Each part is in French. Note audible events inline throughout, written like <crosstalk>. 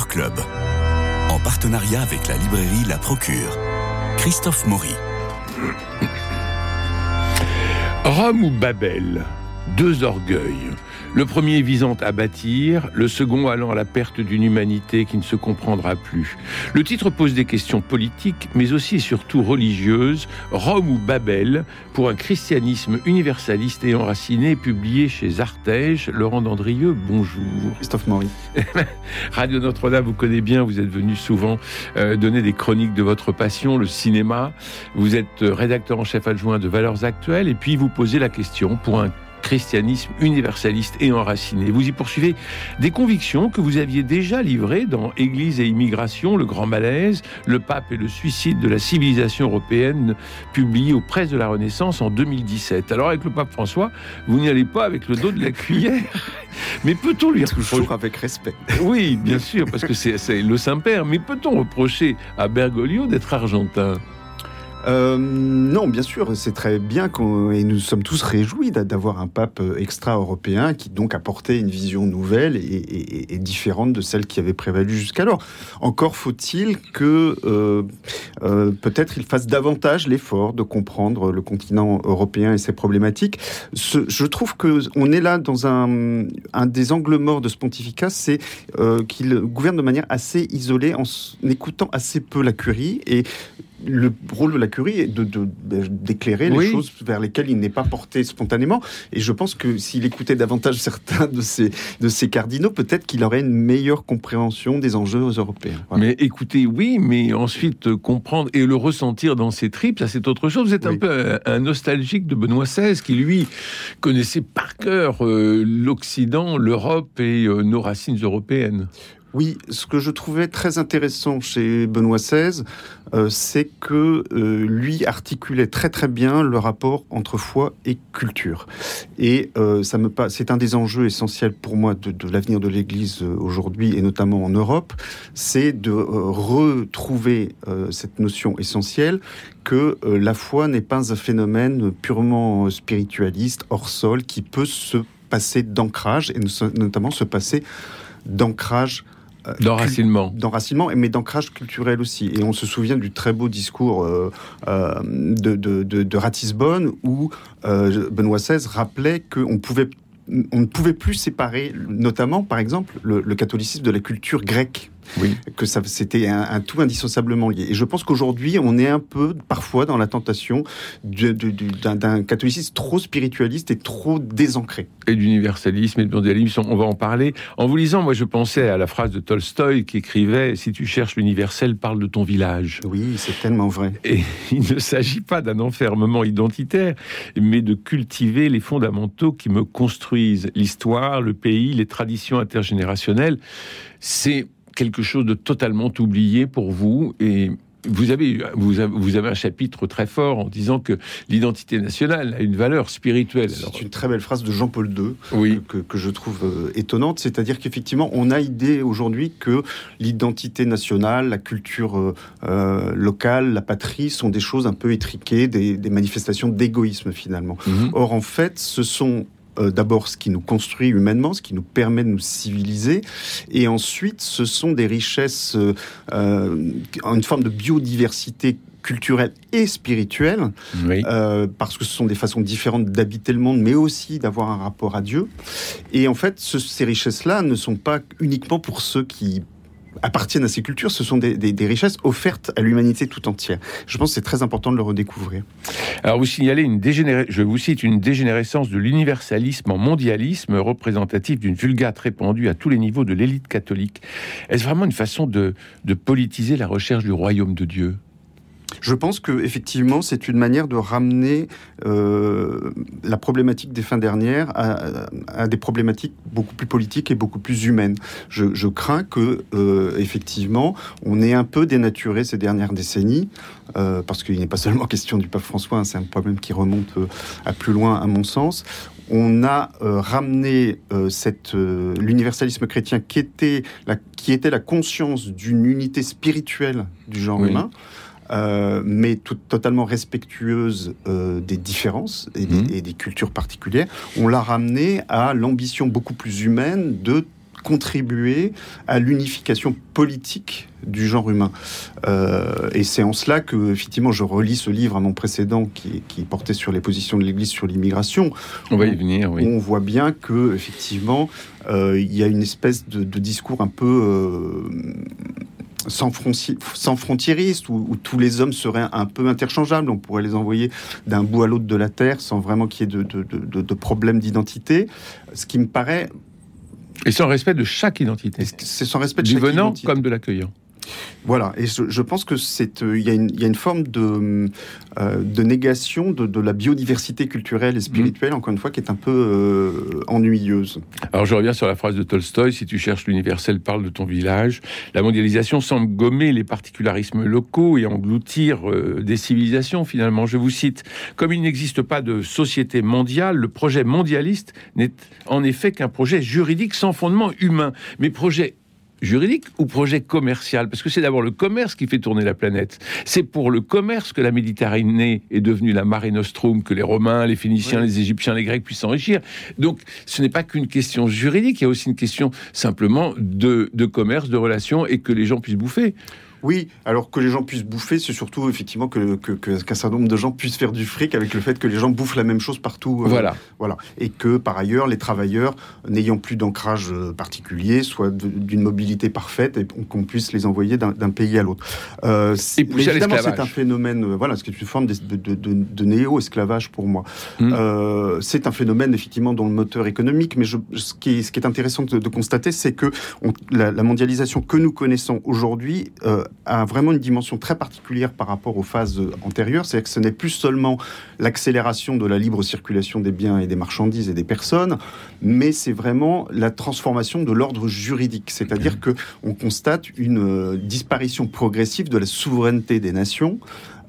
Club. En partenariat avec la librairie La Procure. Christophe Maury. Rome ou Babel? Deux orgueils. Le premier visant à bâtir, le second allant à la perte d'une humanité qui ne se comprendra plus. Le titre pose des questions politiques, mais aussi et surtout religieuses. Rome ou Babel, pour un christianisme universaliste et enraciné, publié chez Artege. Laurent Dandrieux, bonjour. Christophe Maury. <laughs> Radio Notre-Dame, vous connaissez bien, vous êtes venu souvent euh, donner des chroniques de votre passion, le cinéma. Vous êtes euh, rédacteur en chef adjoint de Valeurs Actuelles, et puis vous posez la question pour un christianisme universaliste et enraciné. Vous y poursuivez des convictions que vous aviez déjà livrées dans Église et immigration, le grand malaise, le pape et le suicide de la civilisation européenne, publié aux presses de la Renaissance en 2017. Alors avec le pape François, vous n'y allez pas avec le dos de la cuillère. <laughs> Mais peut-on lui reprocher Toujours avec respect. Oui, bien sûr, parce que c'est le Saint-Père. Mais peut-on reprocher à Bergoglio d'être argentin? Euh, non, bien sûr, c'est très bien et nous sommes tous réjouis d'avoir un pape euh, extra-européen qui donc apportait une vision nouvelle et, différente de celle qui avait prévalu jusqu'alors. Encore faut-il que euh, peut-être il fasse davantage l'effort de comprendre le continent européen et ses problématiques. je trouve que on est là dans un, un des angles morts de ce pontificat, c'est qu'il gouverne de manière assez isolée en écoutant assez peu la curie et le rôle de la curie est de, d'éclairer les choses vers lesquelles il n'est pas porté spontanément. Et je pense que s'il écoutait davantage <laughs> certains de ces, de ces cardinaux, peut-être qu'il aurait une meilleure compréhension des enjeux européens. Mais écoutez, oui, mais ensuite euh, comprendre et le ressentir dans ses tripes, ça c'est autre chose. Vous êtes un peu un, nostalgique de Benoît XVI, qui lui connaissait par cœur euh, l'Occident, l'Europe et euh, nos racines européennes. Oui, ce que je trouvais très intéressant chez Benoît XVI, euh, c'est que euh, lui articulait très très bien le rapport entre foi et culture. Et euh, ça me c'est un des enjeux essentiels pour moi de, l'avenir de l'Église aujourd'hui et notamment en Europe, c'est de retrouver cette notion essentielle que la foi n'est pas un phénomène purement spiritualiste hors sol qui peut se passer d'ancrage et notamment se passer d'ancrage d'enracinement. D'enracinement, mais d'ancrage culturel aussi. Et on se souvient du très beau discours euh, euh, de, de, de, Ratisbonne où Benoît XVI rappelait qu'on pouvait on ne pouvait plus séparer, notamment, par exemple, le catholicisme de la culture grecque oui. que ça, c'était un, tout indissociablement lié. Et je pense qu'aujourd'hui, on est un peu, parfois, dans la tentation d'un catholicisme trop spiritualiste et trop désancré. Et d'universalisme et de mondialisme, on va en parler. En vous lisant, moi, je pensais à la phrase de Tolstoï qui écrivait Si tu cherches l'universel, parle de ton village. Oui, c'est tellement vrai. Et <laughs> il ne s'agit pas d'un enfermement identitaire, mais de cultiver les fondamentaux qui me construisent l'histoire, le pays, les traditions intergénérationnelles. C'est quelque chose de totalement oublié pour vous et vous avez, vous avez, un chapitre très fort en disant que l'identité nationale a une valeur spirituelle. C'est une très belle phrase de Jean-Paul II oui. que, je trouve euh, étonnante. C'est-à-dire qu'effectivement, on a idée aujourd'hui que l'identité nationale, la culture euh, euh, locale, la patrie sont des choses un peu étriquées, des, manifestations d'égoïsme finalement. Mhm. Or, en fait, ce sont euh, d'abord ce qui nous construit humainement, ce qui nous permet de nous civiliser, et ensuite ce sont des richesses, euh, euh une forme de biodiversité culturelle et spirituelle, euh, parce que ce sont des façons différentes d'habiter le monde, mais aussi d'avoir un rapport à Dieu. Et en fait, ces richesses-là ne sont pas uniquement pour ceux qui appartiennent à ces cultures, ce sont des, richesses offertes à l'humanité tout entière. Je pense que c'est très important de le redécouvrir. Alors vous signalez une dégénérée, je vous cite une dégénérescence de l'universalisme en mondialisme représentatif d'une vulgate répandue à tous les niveaux de l'élite catholique. Est-ce vraiment une façon de politiser la recherche du royaume de Dieu? Je pense que effectivement, c'est une manière de ramener euh, la problématique des fins dernières à, des problématiques beaucoup plus politiques et beaucoup plus humaines. Je, crains que euh, effectivement, on ait un peu dénaturé ces dernières décennies, euh, parce qu'il n'est pas seulement <laughs> question du pape François, hein, c'est un problème qui remonte à plus loin, à mon sens on a ramené cette l'universalisme chrétien qui était la, qui était la conscience d'une unité spirituelle du genre humain euh, mais tout, totalement respectueuse euh, des différences mmh. et des, cultures particulières, on l'a ramené à l'ambition beaucoup plus humaine de contribuer à l'unification politique du genre humain. Euh, et c'est en cela que, effectivement, je relis ce livre à mon précédent qui, portait sur les positions de l'Église sur l'immigration. On va y venir, oui. On voit bien que, effectivement, euh, il y a une espèce de, discours un peu sans, sans frontiériste, où, tous les hommes seraient un peu interchangeables. On pourrait les envoyer d'un bout à l'autre de la Terre sans vraiment qu'il y ait de, de, de problème d'identité. Ce qui me paraît... Et sans respect de chaque identité. C'est sans respect de du chaque venant comme de l'accueillant. Voilà, et je, pense que c'est euh, il y, a une forme de, euh, de négation de, la biodiversité culturelle et spirituelle, encore une fois, qui est un peu euh, ennuyeuse. Alors je reviens sur la phrase de Tolstoï si tu cherches l'universel, parle de ton village. La mondialisation semble gommer les particularismes locaux et engloutir des civilisations. Finalement, je vous cite comme il n'existe pas de société mondiale, le projet mondialiste n'est en effet qu'un projet juridique sans fondement humain, mais projet juridique ou projet commercial? Parce que c'est d'abord le commerce qui fait tourner la planète. C'est pour le commerce que la Méditerranée est devenue la Mare Nostrum, que les Romains, les Phéniciens, les Égyptiens, les Grecs puissent s'enrichir. Donc ce n'est pas qu'une question juridique, il y a aussi une question simplement de, de commerce, de relations et que les gens puissent bouffer. Oui, alors que les gens puissent bouffer, c'est surtout effectivement que, qu'un certain nombre de gens puissent faire du fric avec le fait que les gens bouffent la même chose partout. Euh, voilà. Voilà. Et que par ailleurs, les travailleurs, n'ayant plus d'ancrage euh, particulier, soient d'une mobilité parfaite et qu'on puisse les envoyer d'un, pays à l'autre. Euh, et évidemment, c'est un phénomène, euh, voilà, ce qui est une forme de, de, de, néo-esclavage pour moi. Hmm. c'est un phénomène effectivement dont le moteur économique, mais je, ce, qui est, ce qui est intéressant de, constater, c'est que la, mondialisation que nous connaissons aujourd'hui a vraiment une dimension très particulière par rapport aux phases antérieures. C'est-à-dire que ce n'est plus seulement l'accélération de la libre circulation des biens et des marchandises et des personnes, mais c'est vraiment la transformation de l'ordre juridique. C'est-à-dire que on constate une euh, disparition progressive de la souveraineté des nations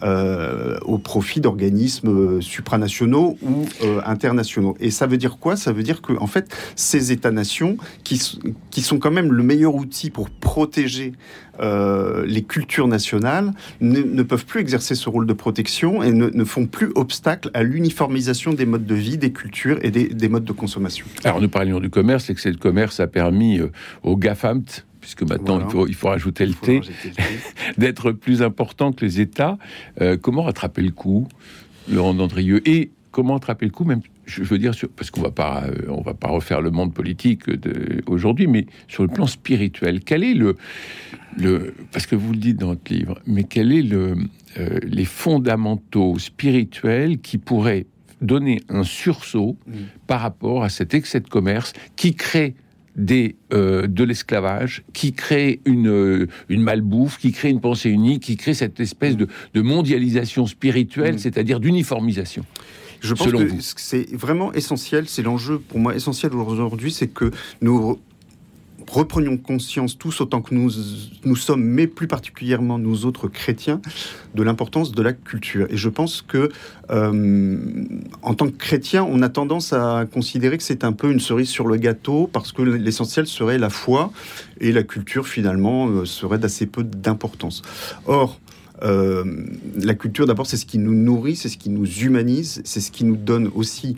euh, au profit d'organismes euh, supranationaux ou euh, internationaux. Et ça veut dire quoi? Ça veut dire que en fait, ces États-nations, qui, sont quand même le meilleur outil pour protéger les cultures nationales, ne, peuvent plus exercer ce rôle de protection et ne, font plus obstacle à l'uniformisation des modes de vie, des cultures et des, des, modes de consommation. Alors nous parlions du commerce, que ce commerce a permis aux GAFAM puisque maintenant il, faut, il faut rajouter le T, <laughs> d'être plus important que les États. Euh, comment rattraper le coup, Laurent Dandrieux? Et comment rattraper le coup, même, je veux dire, parce qu'on va pas, euh, on va pas refaire le monde politique aujourd'hui, mais sur le plan spirituel, quel est le, le, parce que vous le dites dans votre livre, mais quel est le, euh, les fondamentaux spirituels qui pourraient donner un sursaut mm. par rapport à cet excès de commerce qui crée des, euh, de l'esclavage, qui crée une, euh, une malbouffe, qui crée une pensée unique, qui crée cette espèce de, de mondialisation spirituelle, mm. c'est-à-dire d'uniformisation. Je pense que c'est vraiment essentiel, c'est l'enjeu pour moi essentiel aujourd'hui, c'est que nous reprenions conscience tous autant que nous, nous sommes, mais plus particulièrement nous autres chrétiens, de l'importance de la culture. Et je pense que, euh, en tant que chrétien, on a tendance à considérer que c'est un peu une cerise sur le gâteau, parce que l'essentiel serait la foi, et la culture, finalement, euh, serait d'assez peu d'importance. Or, euh, la culture, d'abord, c'est ce qui nous nourrit, c'est ce qui nous humanise, c'est ce qui nous donne aussi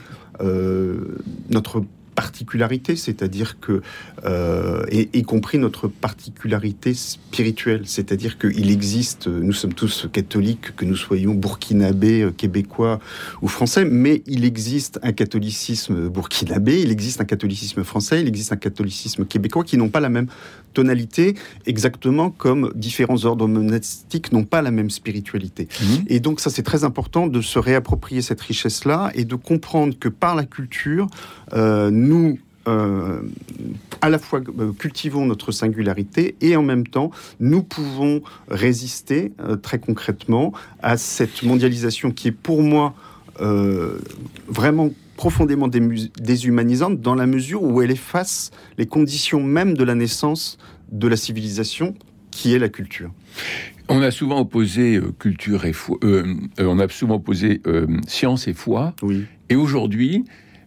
notre particularité, c'est-à-dire que, euh, et, y compris notre particularité spirituelle, c'est-à-dire qu'il existe, nous sommes tous catholiques, que nous soyons burkinabés, euh, québécois ou français, mais il existe un catholicisme burkinabé, il existe un catholicisme français, il existe un catholicisme québécois qui n'ont pas la même tonalité, exactement comme différents ordres monastiques n'ont pas la même spiritualité. Mmh. Et donc ça, c'est très important de se réapproprier cette richesse-là et de comprendre que par la culture, euh, nous euh, à la fois euh, cultivons notre singularité et en même temps nous pouvons résister euh, très concrètement à cette mondialisation qui est pour moi vraiment profondément déshumanisante dans la mesure où elle efface les conditions même de la naissance de la civilisation qui est la culture. On a souvent opposé culture et foi, on a souvent opposé science et foi. Oui. Et aujourd'hui,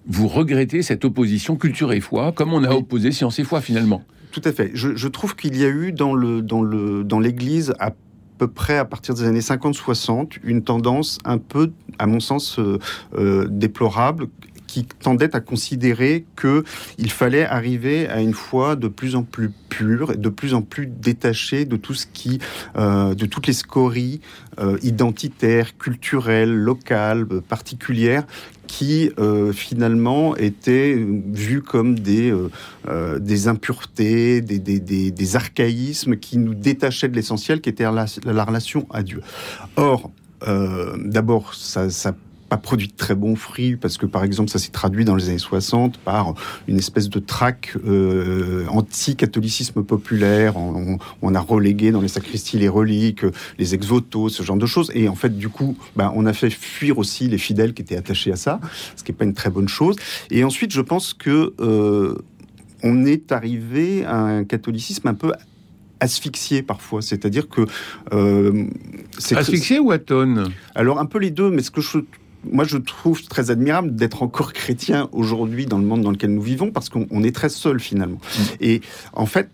vous regrettez cette opposition culture et foi, comme on a opposé science et foi finalement. Tout à fait. Je, trouve qu'il y a eu dans le dans le dans l'Église à peu près à partir des années 50-60 une tendance un peu, à mon sens, euh, euh, déplorable qui tendait à considérer qu'il fallait arriver à une foi de plus en plus pure, de plus en plus détachée de tout ce qui, euh, de toutes les scories euh, identitaires, culturelles, locales, particulières qui euh, finalement étaient vues comme des, des impuretés, des, des, des, archaïsmes qui nous détachaient de l'essentiel qui était la, la, relation à Dieu. Or, d'abord, ça pas produit de très bons fruits parce que par exemple ça s'est traduit dans les années 60 par une espèce de traque euh, anti-catholicisme populaire. On, a relégué dans les sacristies les reliques, les ex-votos, ce genre de choses. Et en fait du coup, ben, on a fait fuir aussi les fidèles qui étaient attachés à ça, ce qui n'est pas une très bonne chose. Et ensuite je pense que euh, on est arrivé à un catholicisme un peu asphyxié parfois, c'est-à-dire que euh, asphyxié ou atone? Alors un peu les deux, mais ce que je moi, je trouve très admirable d'être encore chrétien aujourd'hui dans le monde dans lequel nous vivons, parce qu'on est très seul finalement. Mm. Et en fait,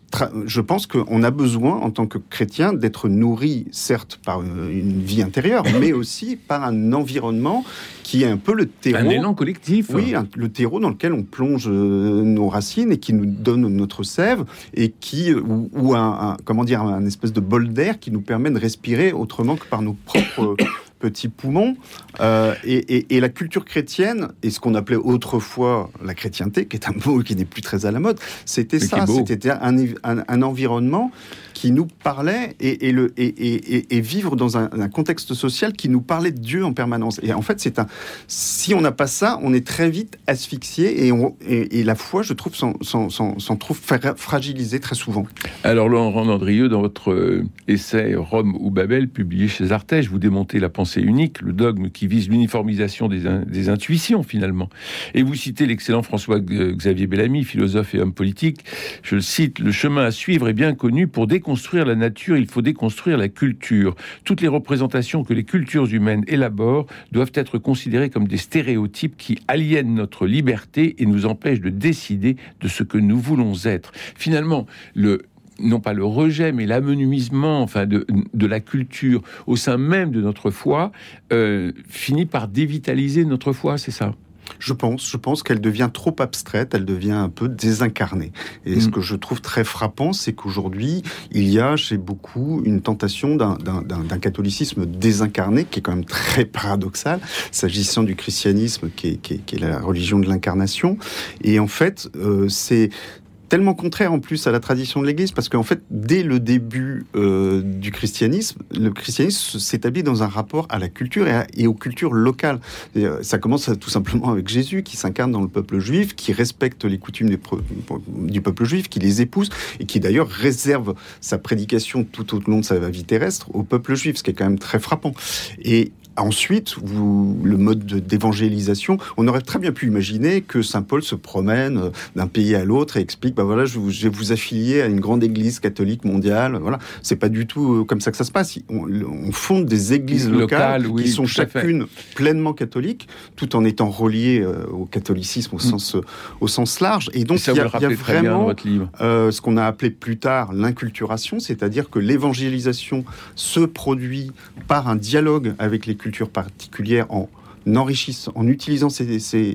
je pense qu'on a besoin, en tant que chrétien, d'être nourri, certes, par une vie intérieure, mais <laughs> aussi par un environnement qui est un peu le terreau. Un élan collectif. Oui, le terreau dans lequel on plonge euh, nos racines et qui nous donne notre sève et qui, euh, ou, un, comment dire, un espèce de bol d'air qui nous permet de respirer autrement que par nos propres <coughs> petits poumons. Euh, et, la culture chrétienne, et ce qu'on appelait autrefois la chrétienté, qui est un mot qui n'est plus très à la mode, c'était ça, c'était un, un, environnement qui nous parlait et, le, et, vivre dans un, contexte social qui nous parlait de Dieu en permanence. Et en fait, c'est un, si on n'a pas ça, on est très vite asphyxié et, on, la foi, je trouve, s'en trouve fragilisée très souvent. Alors, Laurent Andrieux, dans votre euh, essai Rome ou Babel, publié chez Artege, vous démontez la pensée unique, le dogme qui vise l'uniformisation des, des intuitions, finalement. Et vous citez l'excellent François Xavier Bellamy, philosophe et homme politique. Je le cite, le chemin à suivre est bien connu pour déconstruire déconstruire la nature, il faut déconstruire la culture. Toutes les représentations que les cultures humaines élaborent doivent être considérées comme des stéréotypes qui aliènent notre liberté et nous empêchent de décider de ce que nous voulons être. Finalement, le, non pas le rejet, mais l'amenuisement enfin de, la culture au sein même de notre foi euh, finit par dévitaliser notre foi, c'est ça? Je pense, je pense qu'elle devient trop abstraite, elle devient un peu désincarnée. Et ce mm. que je trouve très frappant, c'est qu'aujourd'hui, il y a chez beaucoup une tentation d'un catholicisme désincarné, qui est quand même très paradoxal, s'agissant du christianisme, qui est, qui est, la religion de l'incarnation. Et en fait, euh, c'est tellement contraire en plus à la tradition de l'Église, parce qu'en fait, dès le début euh, du christianisme, le christianisme s'établit dans un rapport à la culture et, aux cultures locales. Euh, ça commence tout simplement avec Jésus, qui s'incarne dans le peuple juif, qui respecte les coutumes du peuple juif, qui les épouse, et qui d'ailleurs réserve sa prédication tout au long de sa vie terrestre au peuple juif, ce qui est quand même très frappant. Ensuite, vous, le mode d'évangélisation, on aurait très bien pu imaginer que Saint Paul se promène euh, d'un pays à l'autre et explique, bah voilà, je, vais vous affilier à une grande église catholique mondiale. Voilà, c'est pas du tout euh, comme ça que ça se passe. On, fonde des églises locales, qui sont chacune pleinement catholiques, tout en étant reliées euh, au catholicisme au mm. sens au sens large. Et donc il y, a, vraiment ce qu'on a appelé plus tard l'inculturation, c'est-à-dire que l'évangélisation se produit par un dialogue avec les cultures particulières en enrichissant, en utilisant ces, ces,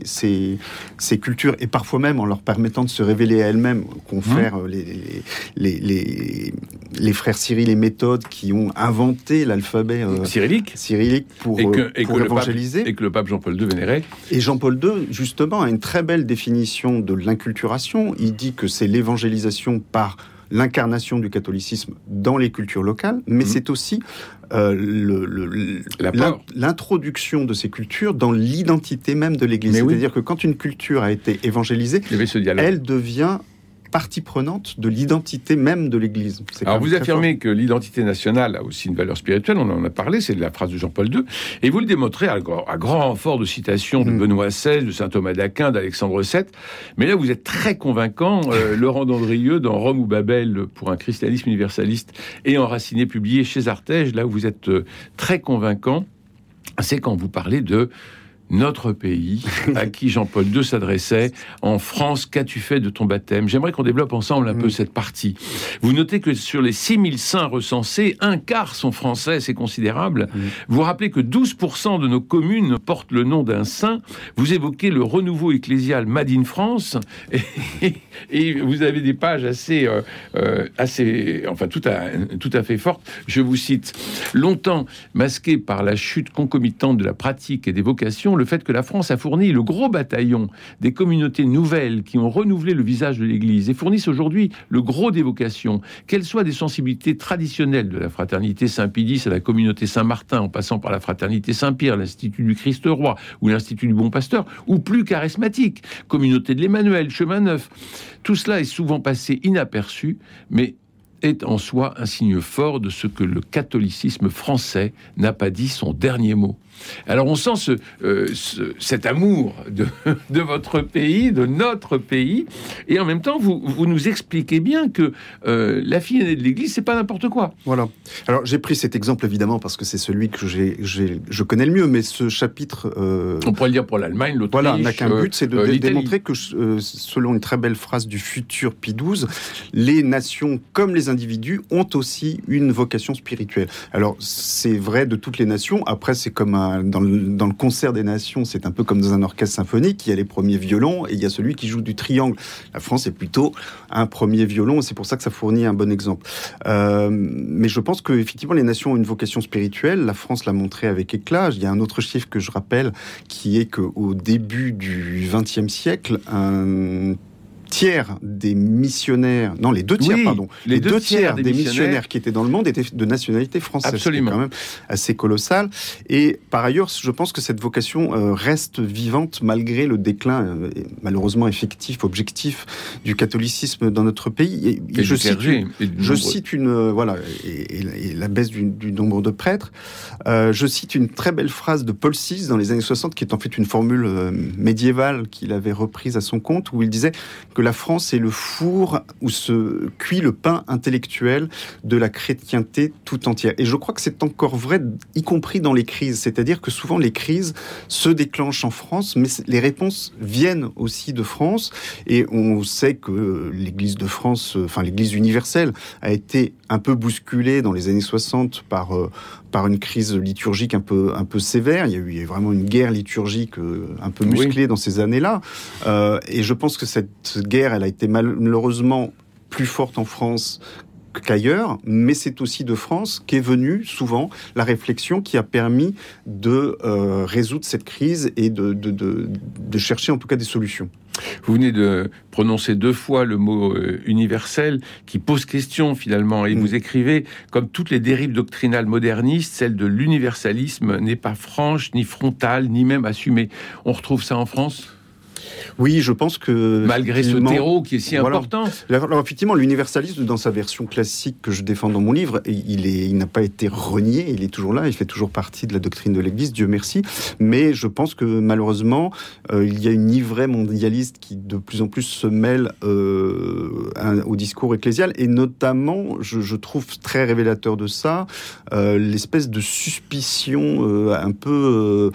ces, cultures et parfois même en leur permettant de se révéler à elles-mêmes, confèrent mmh. les, les, les, les, frères Cyril et Méthode qui ont inventé l'alphabet euh, cyrillique. cyrillique pour, et que, euh, pour évangéliser. et que le pape Jean-Paul II vénérait. Et Jean-Paul II, justement, a une très belle définition de l'inculturation. Il dit que c'est l'évangélisation par l'incarnation du catholicisme dans les cultures locales, mais mmh. c'est aussi euh, l'introduction de ces cultures dans l'identité même de l'Église. C'est-à-dire que quand une culture a été évangélisée, elle devient partie prenante de l'identité même de l'Église. Alors vous affirmez que l'identité nationale a aussi une valeur spirituelle, on en a parlé, c'est la phrase de Jean-Paul II, et vous le démontrez à, grand renfort de citations de mm. Benoît XVI, de saint Thomas d'Aquin, d'Alexandre VII, mais là vous êtes très convaincant, euh, <laughs> Laurent Dandrieux, dans Rome ou Babel, pour un christianisme universaliste et enraciné, publié chez Artege, là où vous êtes euh, très convaincant, c'est quand vous parlez de notre pays, <laughs> à qui Jean-Paul II s'adressait. En France, qu'as-tu fait de ton baptême? J'aimerais qu'on développe ensemble un peu mm. cette partie. Vous notez que sur les 6000 saints recensés, un quart sont français, c'est considérable. Mm. Vous rappelez que 12% de nos communes portent le nom d'un saint. Vous évoquez le renouveau ecclésial Made in France. <laughs> Et, vous avez des pages assez, euh, euh, assez enfin, tout à, tout à fait fortes. Je vous cite. Longtemps masqué par la chute concomitante de la pratique et des vocations, le fait que la France a fourni le gros bataillon des communautés nouvelles qui ont renouvelé le visage de l'Église et fournissent aujourd'hui le gros des vocations, qu'elles soient des sensibilités traditionnelles de la fraternité Saint-Pédis à la communauté Saint-Martin, en passant par la fraternité Saint-Pierre, l'Institut du Christ-Roi ou l'Institut du Bon Pasteur, ou plus charismatique, communauté de l'Emmanuel, Chemin Neuf. Tout cela est souvent passé inaperçu, mais est en soi un signe fort de ce que le catholicisme français n'a pas dit son dernier mot. Alors on sent euh, ce, cet amour de, <laughs> de, votre pays, de notre pays, et en même temps vous, vous nous expliquez bien que euh, la fille aînée de l'Église, c'est pas n'importe quoi. Voilà. Alors j'ai pris cet exemple évidemment parce que c'est celui que j'ai, je connais le mieux, mais ce chapitre... Euh, on pourrait le dire pour l'Allemagne, l'Autriche... Voilà, n'a qu'un but, c'est de démontrer que selon une très belle phrase du futur Pie XII, les nations comme les individus ont aussi une vocation spirituelle. Alors c'est vrai de toutes les nations, après c'est comme un dans, le, concert des nations, c'est un peu comme dans un orchestre symphonique. Il y a les premiers violons et il y a celui qui joue du triangle. La France est plutôt un premier violon. C'est pour ça que ça fournit un bon exemple. Euh, mais je pense que effectivement, les nations ont une vocation spirituelle. La France l'a montré avec éclat. Il y a un autre chiffre que je rappelle, qui est qu'au début du XXe siècle, un tiers des missionnaires, non, les deux tiers, pardon, les, deux, tiers, des, missionnaires, qui étaient dans le monde étaient de nationalité française. Absolument. quand même assez colossal. Et par ailleurs, je pense que cette vocation euh, reste vivante malgré le déclin, euh, malheureusement effectif, objectif, du catholicisme dans notre pays. Et, je, cite une, je cite une, euh, voilà, et, la baisse du, nombre de prêtres. je cite une très belle phrase de Paul VI dans les années 60, qui est en fait une formule médiévale qu'il avait reprise à son compte, où il disait la France est le four où se cuit le pain intellectuel de la chrétienté tout entière. Et je crois que c'est encore vrai, y compris dans les crises. C'est-à-dire que souvent les crises se déclenchent en France, mais les réponses viennent aussi de France. Et on sait que l'Église de France, enfin l'Église universelle, a été un peu bousculée dans les années 60 par, euh, par une crise liturgique un peu, un peu sévère. Il y a eu vraiment une guerre liturgique euh, un peu musclée dans ces années-là. Euh, et je pense que cette guerre, elle a été malheureusement plus forte en France qu'ailleurs, mais c'est aussi de France qu'est venue souvent la réflexion qui a permis de euh, résoudre cette crise et de, de, de, chercher en tout cas des solutions. Vous venez de prononcer deux fois le mot euh, universel qui pose question finalement et mm. vous écrivez comme toutes les dérives doctrinales modernistes, celle de l'universalisme n'est pas franche, ni frontale, ni même assumée. On retrouve ça en France? Oui, je pense que... Malgré ce terreau qui est si important. Alors, effectivement, l'universalisme, dans sa version classique que je défends dans mon livre, il, est, il n'a pas été renié, il est toujours là, il fait toujours partie de la doctrine de l'Église, Dieu merci. Mais je pense que malheureusement, euh, il y a une ivrée mondialiste qui de plus en plus se mêle euh, au discours ecclésial, et notamment, je, trouve très révélateur de ça, euh, l'espèce de suspicion un peu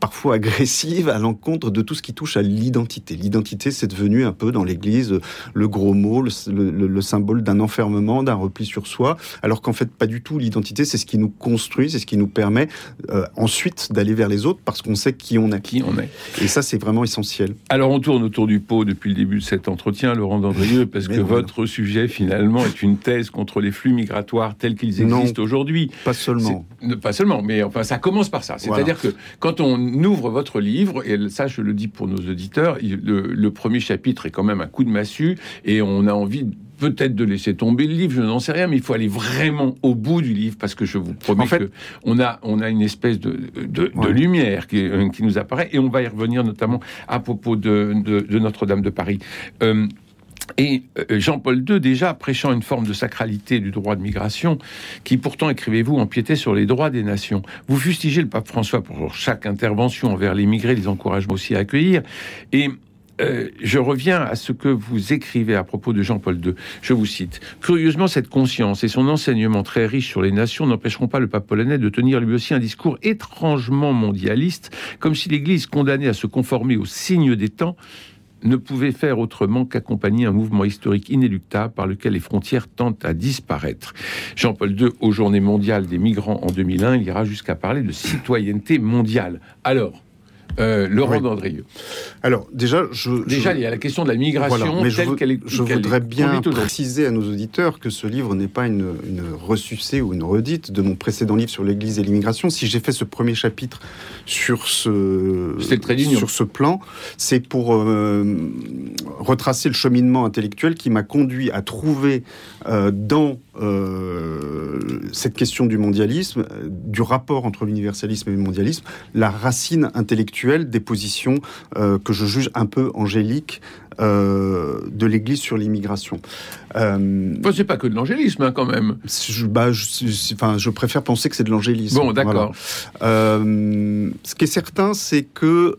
parfois agressive à l'encontre de tout ce qui touche à l'identité. L'identité, c'est devenu un peu dans l'Église le gros mot, le, symbole d'un enfermement, d'un repli sur soi, alors qu'en fait, pas du tout. L'identité, c'est ce qui nous construit, c'est ce qui nous permet euh, ensuite d'aller vers les autres parce qu'on sait qui on est. Qui on est. Et ça, c'est vraiment essentiel. Alors, on tourne autour du pot depuis le début de cet entretien, Laurent Dandrieux, parce que votre sujet, finalement, est une thèse contre les flux migratoires tels qu'ils existent aujourd'hui. Pas seulement. Pas seulement, mais enfin, ça commence par ça. C'est-à-dire que quand on ouvre votre livre, et ça je le dis pour nos auditeurs, le, premier chapitre est quand même un coup de massue, et on a envie peut-être de laisser tomber le livre, je n'en sais rien, mais il faut aller vraiment au bout du livre parce que je vous promets que on a on a une espèce de, de, lumière qui, euh, qui, nous apparaît et on va y revenir notamment à propos de, de Notre-Dame de Paris. Euh, et euh, Jean-Paul II, déjà prêchant une forme de sacralité du droit de migration, qui pourtant, écrivez-vous, empiétait sur les droits des nations. Vous fustigez le pape François pour chaque intervention envers les migrés, les encouragements aussi à accueillir. Et euh, je reviens à ce que vous écrivez à propos de Jean-Paul II. Je vous cite. Curieusement, cette conscience et son enseignement très riche sur les nations n'empêcheront pas le pape polonais de tenir lui aussi un discours étrangement mondialiste, comme si l'Église condamnée à se conformer aux signes des temps ne pouvait faire autrement qu'accompagner un mouvement historique inéluctable par lequel les frontières tentent à disparaître. Jean-Paul II, aux Journées mondiales des migrants en 2001, il ira jusqu'à parler de citoyenneté mondiale. Alors, euh, Laurent Dandrieux. Alors déjà, je, déjà il y a la question de la migration telle je, qu'elle est. Je voudrais bien préciser à nos auditeurs que ce livre n'est pas une, une ressucée ou une redite de mon précédent livre sur l'Église et l'immigration. Si j'ai fait ce premier chapitre sur ce sur ce plan, c'est pour euh, retracer le cheminement intellectuel qui m'a conduit à trouver euh, dans euh, cette question du mondialisme, du rapport entre l'universalisme et le mondialisme, la racine intellectuelle des positions euh, que je juge un peu angéliques euh, de l'Église sur l'immigration. Euh, c'est pas que de l'angélisme, hein, quand même. Je, bah, je, enfin, je préfère penser que c'est de l'angélisme. Bon, d'accord. Euh, ce qui est certain, c'est que,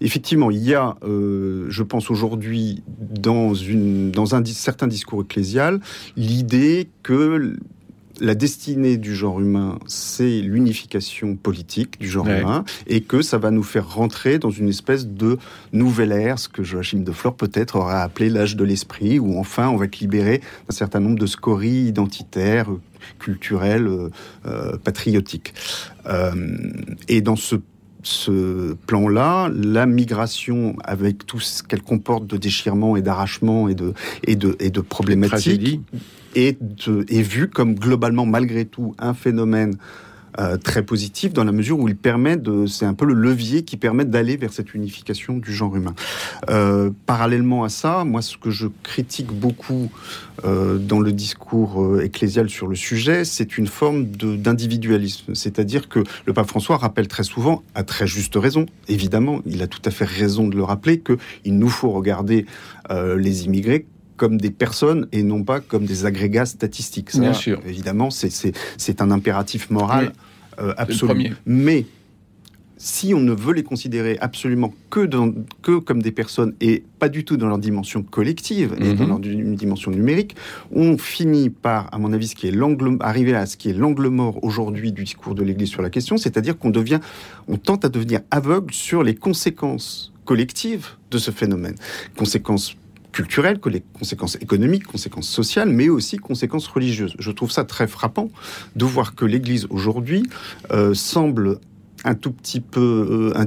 effectivement, il y a, je pense aujourd'hui, dans, une, dans un certain discours ecclésial, l'idée que la destinée du genre humain, c'est l'unification politique du genre humain, et que ça va nous faire rentrer dans une espèce de nouvelle ère, ce que Joachim de Flore peut-être aurait appelé l'âge de l'esprit, où enfin on va être libéré d'un certain nombre de scories identitaires, culturelles, euh, euh, patriotiques. Euh, et dans ce ce plan-là, la migration, avec tout ce qu'elle comporte de déchirement et d'arrachement et de, et, de, et de problématiques, est, vue comme globalement, malgré tout, un phénomène euh, très positif dans la mesure où il permet de, c'est un peu le levier qui permet d'aller vers cette unification du genre humain. Euh, parallèlement à ça, moi, ce que je critique beaucoup euh, dans le discours ecclésial sur le sujet, c'est une forme d'individualisme. C'est-à-dire que le pape François rappelle très souvent, à très juste raison, évidemment, il a tout à fait raison de le rappeler, qu'il nous faut regarder les immigrés comme des personnes et non pas comme des agrégats statistiques. Bien sûr. Évidemment, c'est un impératif moral euh, absolu. Mais si on ne veut les considérer absolument que, dans, que comme des personnes et pas du tout dans leur dimension collective et dans mhm. leur dimension numérique, on finit par, à mon avis, ce qui est arriver à ce qui est l'angle mort aujourd'hui du discours de l'Église sur la question, c'est-à-dire qu'on devient, on tente à devenir aveugle sur les conséquences collectives de ce phénomène. Conséquences culturelles, que les conséquences économiques, conséquences sociales, mais aussi conséquences religieuses. Je trouve ça très frappant de voir que l'Église aujourd'hui euh, semble un tout petit peu euh,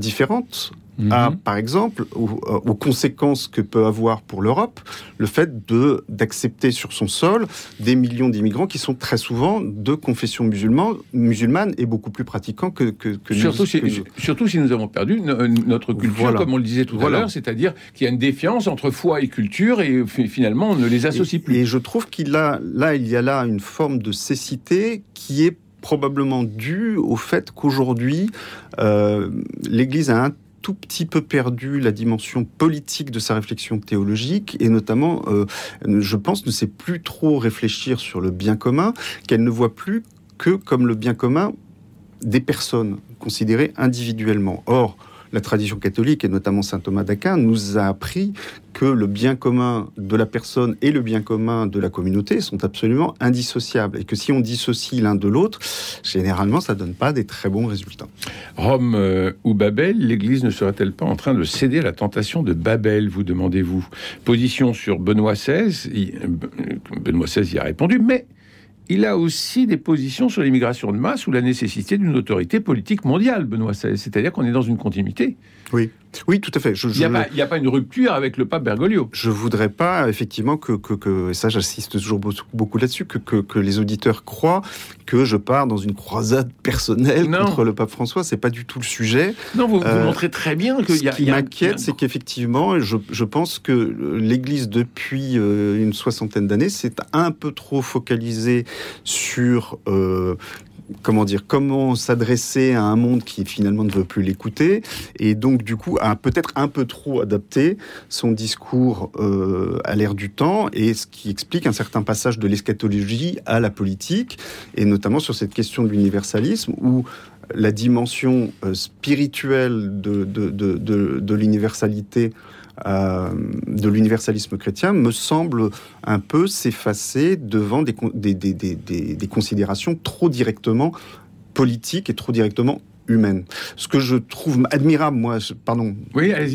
à, mhm. par exemple, euh, aux, conséquences que peut avoir pour l'Europe le fait de d'accepter sur son sol des millions d'immigrants qui sont très souvent de confession musulmane, musulmane et beaucoup plus pratiquants que, que, surtout, si, surtout si nous avons perdu notre culture, comme on le disait tout à l'heure, c'est-à-dire qu'il y a une défiance entre foi et culture et finalement on ne les associe plus. Et je trouve qu'il a là il y a là une forme de cécité qui est probablement due au fait qu'aujourd'hui, euh, l'Église a un tout petit peu perdu la dimension politique de sa réflexion théologique et notamment, euh, je pense, ne sait plus trop réfléchir sur le bien commun, qu'elle ne voit plus que comme le bien commun des personnes considérées individuellement. Or, la tradition catholique, et notamment saint Thomas d'Aquin, nous a appris que le bien commun de la personne et le bien commun de la communauté sont absolument indissociables. Et que si on dissocie l'un de l'autre, généralement, ça ne donne pas des très bons résultats. Rome euh, ou Babel, l'Église ne serait-elle pas en train de céder à la tentation de Babel, vous demandez-vous? Position sur Benoît XVI, euh, Benoît XVI y a répondu, mais il a aussi des positions sur l'immigration de masse ou la nécessité d'une autorité politique mondiale, Benoît. C'est-à-dire qu'on est dans une continuité. Oui, oui, tout à fait. il n'y a, pas une rupture avec le pape Bergoglio. Je voudrais pas, effectivement, que, que, et ça j'insiste toujours beaucoup là-dessus, que, que, les auditeurs croient que je pars dans une croisade personnelle contre le pape François. C'est pas du tout le sujet. Non, vous, euh, montrez très bien qu'il y a. Ce qui m'inquiète, c'est qu'effectivement, je, je, pense que l'Église, depuis euh, une soixantaine d'années, s'est un peu trop focalisée sur euh, comment dire, comment s'adresser à un monde qui finalement ne veut plus l'écouter, et donc du coup a peut-être un peu trop adapté son discours euh, à l'ère du temps, et ce qui explique un certain passage de l'eschatologie à la politique, et notamment sur cette question de l'universalisme, où la dimension spirituelle de, de, de, de l'universalité euh, de l'universalisme chrétien me semble un peu s'effacer devant des, considérations trop directement politiques et trop directement humaine. Ce que je trouve admirable, moi, pardon,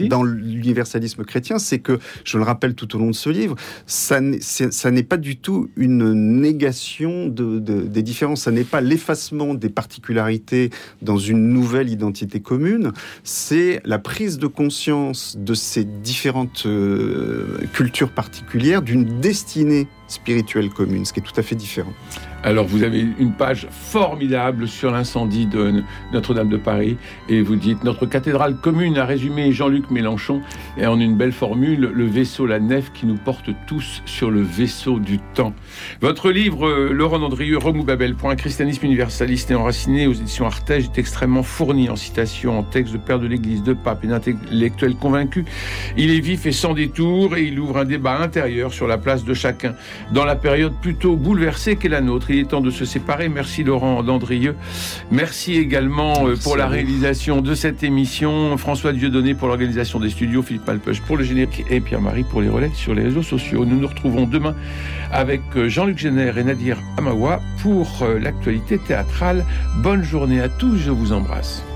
dans l'universalisme chrétien, c'est que, je le rappelle tout au long de ce livre, ça n'est pas du tout une négation de, des différences, ça n'est pas l'effacement des particularités dans une nouvelle identité commune, c'est la prise de conscience de ces différentes euh, cultures particulières, d'une destinée spirituelle commune, ce qui est tout à fait différent. Alors vous avez une page formidable sur l'incendie de Notre-Dame de Paris et vous dites notre cathédrale commune a résumé Jean-Luc Mélenchon et en une belle formule le vaisseau la nef qui nous porte tous sur le vaisseau du temps. Votre livre euh, Laurent Andrieux Remou Babel pour un christianisme universaliste et enraciné aux éditions Artege est extrêmement fourni en citations, en textes de père de l'Église, de pape et d'intellectuels convaincus. Il est vif et sans détour et il ouvre un débat intérieur sur la place de chacun dans la période plutôt bouleversée qu'est la nôtre. Il est temps de se séparer. Merci Laurent Dandrieux. Merci également euh, pour la réalisation de cette émission. François Dieudonné pour l'organisation des studios, Philippe Malpeuch pour le générique et Pierre-Marie pour les relais sur les réseaux sociaux. Nous nous retrouvons demain avec euh, Jean-Luc Génère et Nadir Amawa pour euh, l'actualité théâtrale. Bonne journée à tous, je vous embrasse.